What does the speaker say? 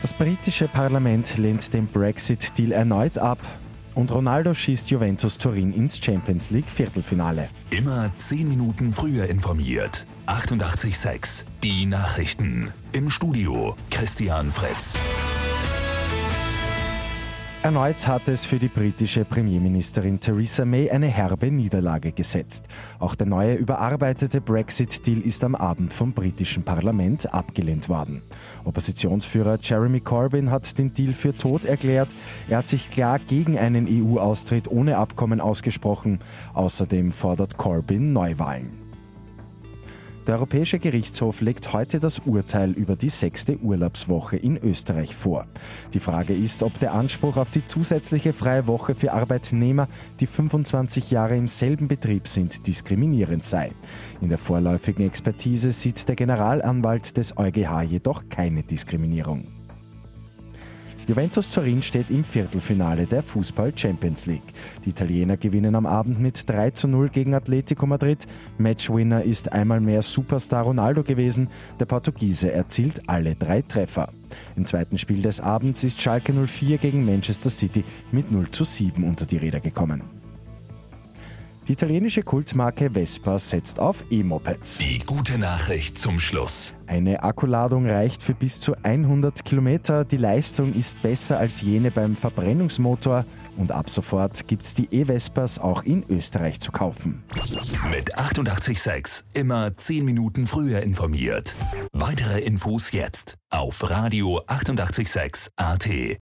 Das britische Parlament lehnt den Brexit-Deal erneut ab und Ronaldo schießt Juventus Turin ins Champions League Viertelfinale. Immer 10 Minuten früher informiert. 88.6 Die Nachrichten. Im Studio Christian Fritz. Erneut hat es für die britische Premierministerin Theresa May eine herbe Niederlage gesetzt. Auch der neue überarbeitete Brexit-Deal ist am Abend vom britischen Parlament abgelehnt worden. Oppositionsführer Jeremy Corbyn hat den Deal für tot erklärt. Er hat sich klar gegen einen EU-Austritt ohne Abkommen ausgesprochen. Außerdem fordert Corbyn Neuwahlen. Der Europäische Gerichtshof legt heute das Urteil über die sechste Urlaubswoche in Österreich vor. Die Frage ist, ob der Anspruch auf die zusätzliche freie Woche für Arbeitnehmer, die 25 Jahre im selben Betrieb sind, diskriminierend sei. In der vorläufigen Expertise sieht der Generalanwalt des EuGH jedoch keine Diskriminierung. Juventus Turin steht im Viertelfinale der Fußball Champions League. Die Italiener gewinnen am Abend mit 3 zu 0 gegen Atletico Madrid. Matchwinner ist einmal mehr Superstar Ronaldo gewesen. Der Portugiese erzielt alle drei Treffer. Im zweiten Spiel des Abends ist Schalke 04 gegen Manchester City mit 0 zu 7 unter die Räder gekommen. Die italienische Kultmarke Vespa setzt auf E-Mopeds. Die gute Nachricht zum Schluss. Eine Akkuladung reicht für bis zu 100 Kilometer. Die Leistung ist besser als jene beim Verbrennungsmotor. Und ab sofort gibt es die E-Vespas auch in Österreich zu kaufen. Mit 886 immer 10 Minuten früher informiert. Weitere Infos jetzt auf Radio 886 AT.